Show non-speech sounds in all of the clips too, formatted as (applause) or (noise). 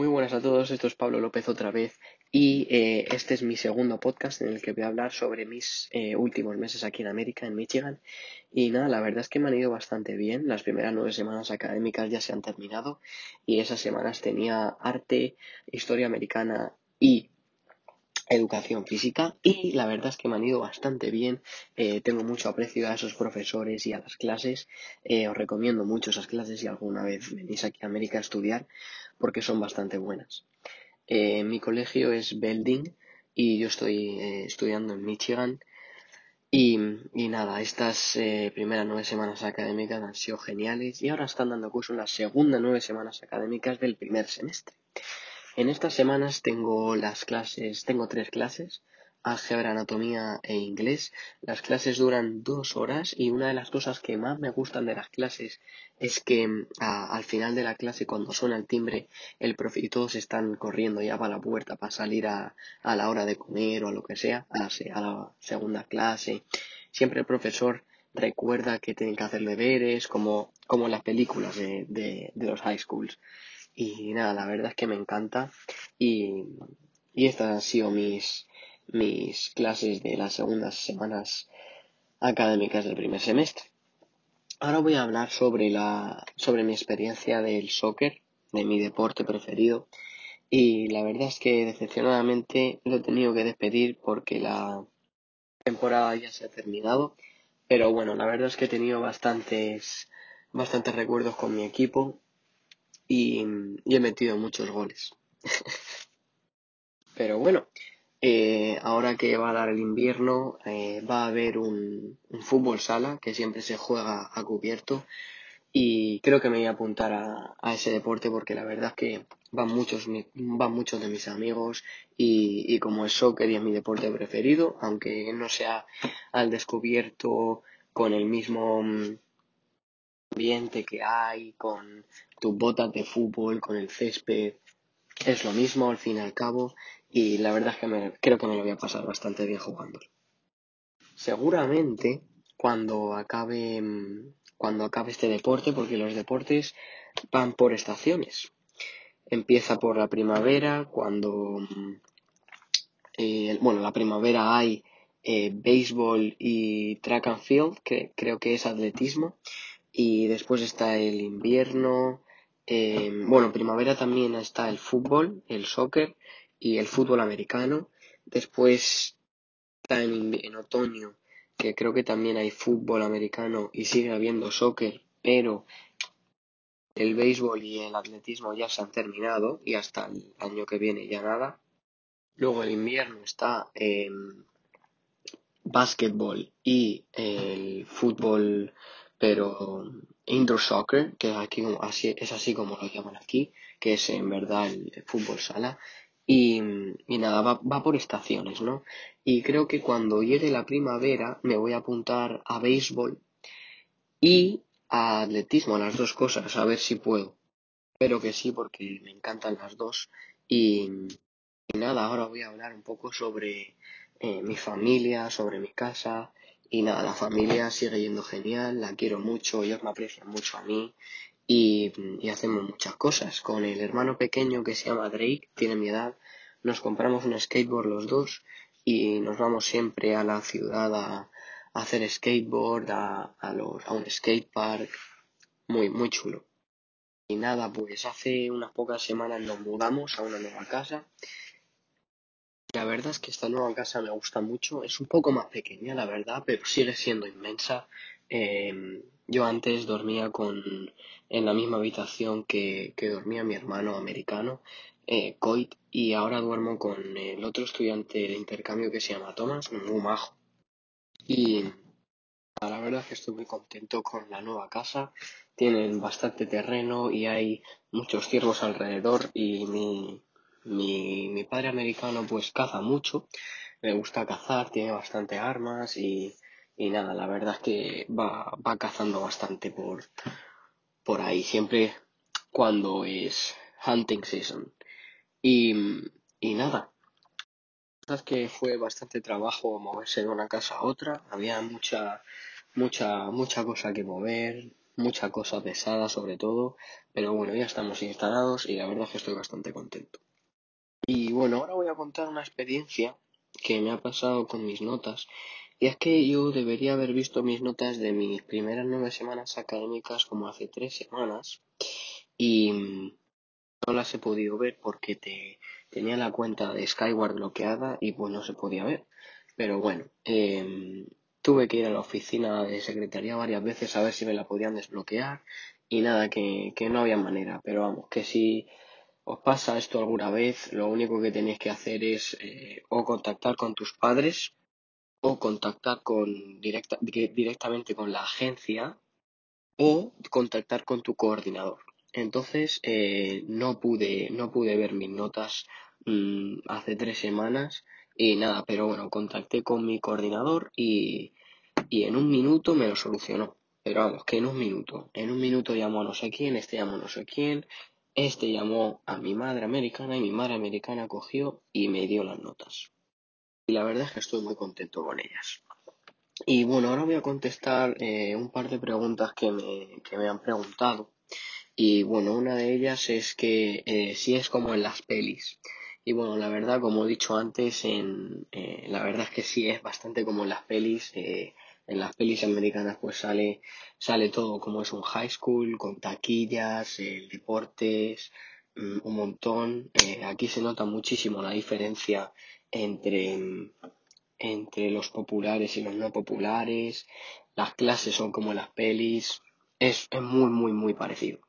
Muy buenas a todos, esto es Pablo López otra vez y eh, este es mi segundo podcast en el que voy a hablar sobre mis eh, últimos meses aquí en América, en Michigan. Y nada, la verdad es que me han ido bastante bien. Las primeras nueve semanas académicas ya se han terminado y esas semanas tenía arte, historia americana y educación física y la verdad es que me han ido bastante bien. Eh, tengo mucho aprecio a esos profesores y a las clases. Eh, os recomiendo mucho esas clases si alguna vez venís aquí a América a estudiar porque son bastante buenas. Eh, mi colegio es Belding y yo estoy estudiando en Michigan. Y, y nada, estas primeras nueve semanas académicas han sido geniales y ahora están dando curso en las segundas nueve semanas académicas del primer semestre. En estas semanas tengo las clases, tengo tres clases, álgebra, anatomía e inglés. Las clases duran dos horas y una de las cosas que más me gustan de las clases es que al final de la clase, cuando suena el timbre, el profe y todos están corriendo ya para la puerta para salir a, a la hora de comer o a lo que sea, a la, a segunda clase. Siempre el profesor recuerda que tienen que hacer deberes, como, como en las películas de, de los high schools. Y nada, la verdad es que me encanta. Y, y estas han sido mis, mis clases de las segundas semanas académicas del primer semestre. Ahora voy a hablar sobre la, sobre mi experiencia del soccer, de mi deporte preferido. Y la verdad es que decepcionadamente lo he tenido que despedir porque la temporada ya se ha terminado. Pero bueno, la verdad es que he tenido bastantes, bastantes recuerdos con mi equipo y, he metido muchos goles. (laughs) Pero bueno, eh, ahora que va a dar el invierno, eh, va a haber un, fútbol sala que siempre se juega a cubierto y creo que me voy a apuntar a, ese deporte porque la verdad es que van muchos, van muchos de mis amigos y, y como es soccer y es mi deporte preferido, aunque no sea al descubierto con el mismo mm, ambiente que hay, con tus botas de fútbol, con el césped. Es lo mismo al fin y al cabo y la verdad es que me, creo que me lo voy a pasar bastante bien jugando. Seguramente cuando acabe cuando acabe este deporte, porque los deportes van por estaciones. Empieza por la primavera, cuando eh, bueno, la primavera hay eh, béisbol y track and field, que creo que es atletismo, y después está el invierno, eh, bueno, primavera también está el fútbol, el soccer y el fútbol americano. Después está en, otoño, que creo que también hay fútbol americano y sigue habiendo soccer, pero el béisbol y el atletismo ya se han terminado y hasta el año que viene ya nada. Luego el invierno está eh, básquetbol y el fútbol pero indoor soccer, que aquí es así como lo llaman aquí, que es en verdad el, fútbol sala, y, nada, va, va, por estaciones, ¿no? Y creo que cuando llegue la primavera me voy a apuntar a béisbol y a atletismo, las dos cosas, a ver si puedo. Espero que sí, porque me encantan las dos. Y, y nada, ahora voy a hablar un poco sobre eh, mi familia, sobre mi casa, y nada, la familia sigue yendo genial, la quiero mucho, ellos me aprecian mucho a mí y, hacemos muchas cosas. Con el hermano pequeño que se llama Drake, tiene mi edad, nos compramos un skateboard los dos y nos vamos siempre a la ciudad a, hacer skateboard, a, a, los, a un skatepark, muy, muy chulo. Y nada, pues hace unas pocas semanas nos mudamos a una nueva casa la verdad es que esta nueva casa me gusta mucho. Es un poco más pequeña, la verdad, pero sigue siendo inmensa. Em, yo antes dormía con en la misma habitación que, dormía mi hermano americano, eh, Coit, y ahora duermo con el otro estudiante de intercambio que se llama Thomas, muy majo. Y la verdad es que estoy muy contento con la nueva casa. Tienen bastante terreno y hay muchos ciervos alrededor y mi, mi, mi padre americano pues caza mucho, le gusta cazar, tiene bastante armas y, y nada, la verdad es que va, va cazando bastante por, por ahí, siempre cuando es hunting season. Y, y nada, es que fue bastante trabajo moverse de una casa a otra, había mucha, mucha, mucha cosa que mover, mucha cosa pesada sobre todo, pero bueno, ya estamos instalados y la verdad es que estoy bastante contento. Y bueno, ahora voy a contar una experiencia que me ha pasado con mis notas. Y es que yo debería haber visto mis notas de mis primeras nueve semanas académicas como hace tres semanas y no las he podido ver porque te, tenía la cuenta de Skyward bloqueada y pues no se podía ver. Pero bueno, em, tuve que ir a la oficina de secretaría varias veces a ver si me la podían desbloquear y nada, que, que no había manera. Pero vamos, que si os pasa esto alguna vez, lo único que tenéis que hacer es eh, o contactar con tus padres o contactar con directa, directamente con la agencia o contactar con tu coordinador. Entonces eh, no pude no pude ver mis notas mmm, hace tres semanas y nada, pero bueno, contacté con mi coordinador y, y en un minuto me lo solucionó. Pero vamos, que en un minuto. En un minuto llamó a no sé quién, este llamó a no sé quién, este llamó a mi madre americana y mi madre americana cogió y me dio las notas. Y la verdad es que estoy muy contento con ellas. Y bueno, ahora voy a contestar eh, un par de preguntas que me, que me han preguntado. Y bueno, una de ellas es que eh, si es como en las pelis. Y bueno, la verdad, como he dicho antes, en, eh, la verdad es que sí es bastante como en las pelis. En las pelis americanas pues sale, sale todo como es un high school, con taquillas, eh, deportes, mm, un montón. Eh, aquí se nota muchísimo la diferencia entre, entre los populares y los no populares. Las clases son como en las pelis. Es, es muy, muy, muy parecido.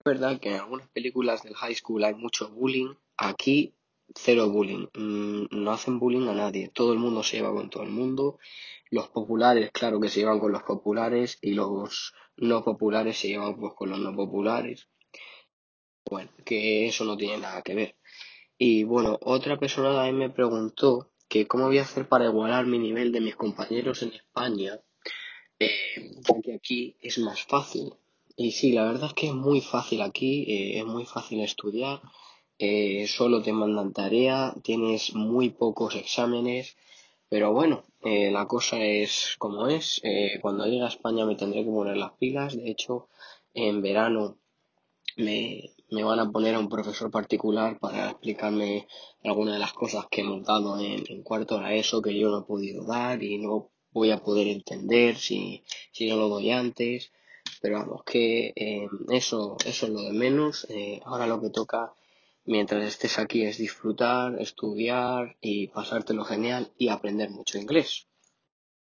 Es verdad que en algunas películas del high school hay mucho bullying. Aquí cero bullying. Mm, no hacen bullying a nadie. Todo el mundo se lleva con todo el mundo. Los populares, claro que se llevan con los populares y los no populares se llevan pues con los no populares. Bueno, que eso no tiene nada que ver. Y bueno, otra persona también me preguntó que cómo voy a hacer para igualar mi nivel de mis compañeros en España, eh, porque aquí es más fácil. Y sí, la verdad es que es muy fácil aquí, eh, es muy fácil estudiar, eh, solo te mandan tarea, tienes muy pocos exámenes, pero bueno, eh, la cosa es como es. Eh, cuando llegue a España me tendré que poner las pilas. De hecho, en verano me, me van a poner a un profesor particular para explicarme algunas de las cosas que hemos dado en, en cuarto de ESO que yo no he podido dar y no voy a poder entender si, si no lo doy antes. Pero vamos, que eso, eso es lo de menos. Ahora lo que toca mientras estés aquí es disfrutar, estudiar y pasártelo genial y aprender mucho inglés.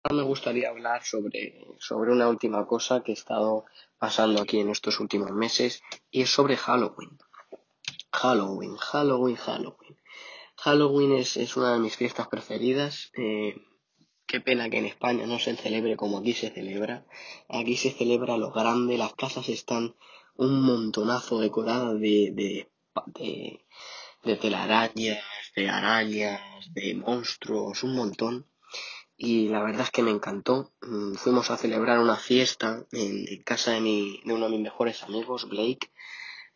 Ahora me gustaría hablar sobre, sobre una última cosa que he estado pasando aquí en estos últimos meses y es sobre Halloween. Halloween, Halloween, Halloween. Halloween es, es una de mis fiestas preferidas. Eh, qué pena que en España no se celebre como aquí se celebra. Aquí se celebra lo grande, las casas están un montonazo decoradas de, de de, telarañas, de arañas, de monstruos, un montón. Y la verdad es que me encantó. Mm, fuimos a celebrar una fiesta en casa de, mi, de uno de mis mejores amigos, Blake,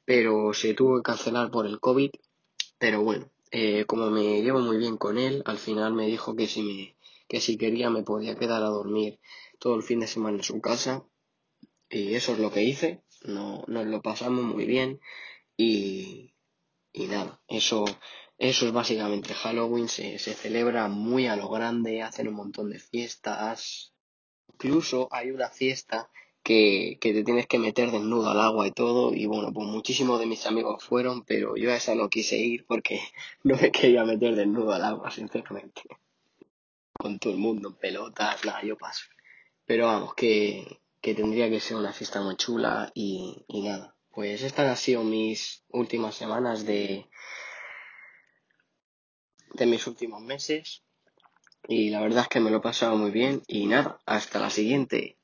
pero se tuvo que cancelar por el COVID. Pero bueno, eh, como me llevo muy bien con él, al final me dijo que si, me, que si quería me podía quedar a dormir todo el fin de semana en su casa. Y eso es lo que hice. No, nos lo pasamos muy bien. Y, y nada, eso, eso es básicamente Halloween, se, se celebra muy a lo grande, hacen un montón de fiestas. Incluso hay una fiesta que, que te tienes que meter desnudo al agua y todo. Y bueno, pues muchísimos de mis amigos fueron, pero yo a esa no quise ir porque (laughs) no me quería meter desnudo al agua, sinceramente. Con todo el mundo en pelotas, nada, yo paso. Pero vamos, que, que tendría que ser una fiesta muy chula y, y nada. Pues estas han sido mis últimas semanas de, de mis últimos meses y la verdad es que me lo he pasado muy bien y nada, hasta la siguiente.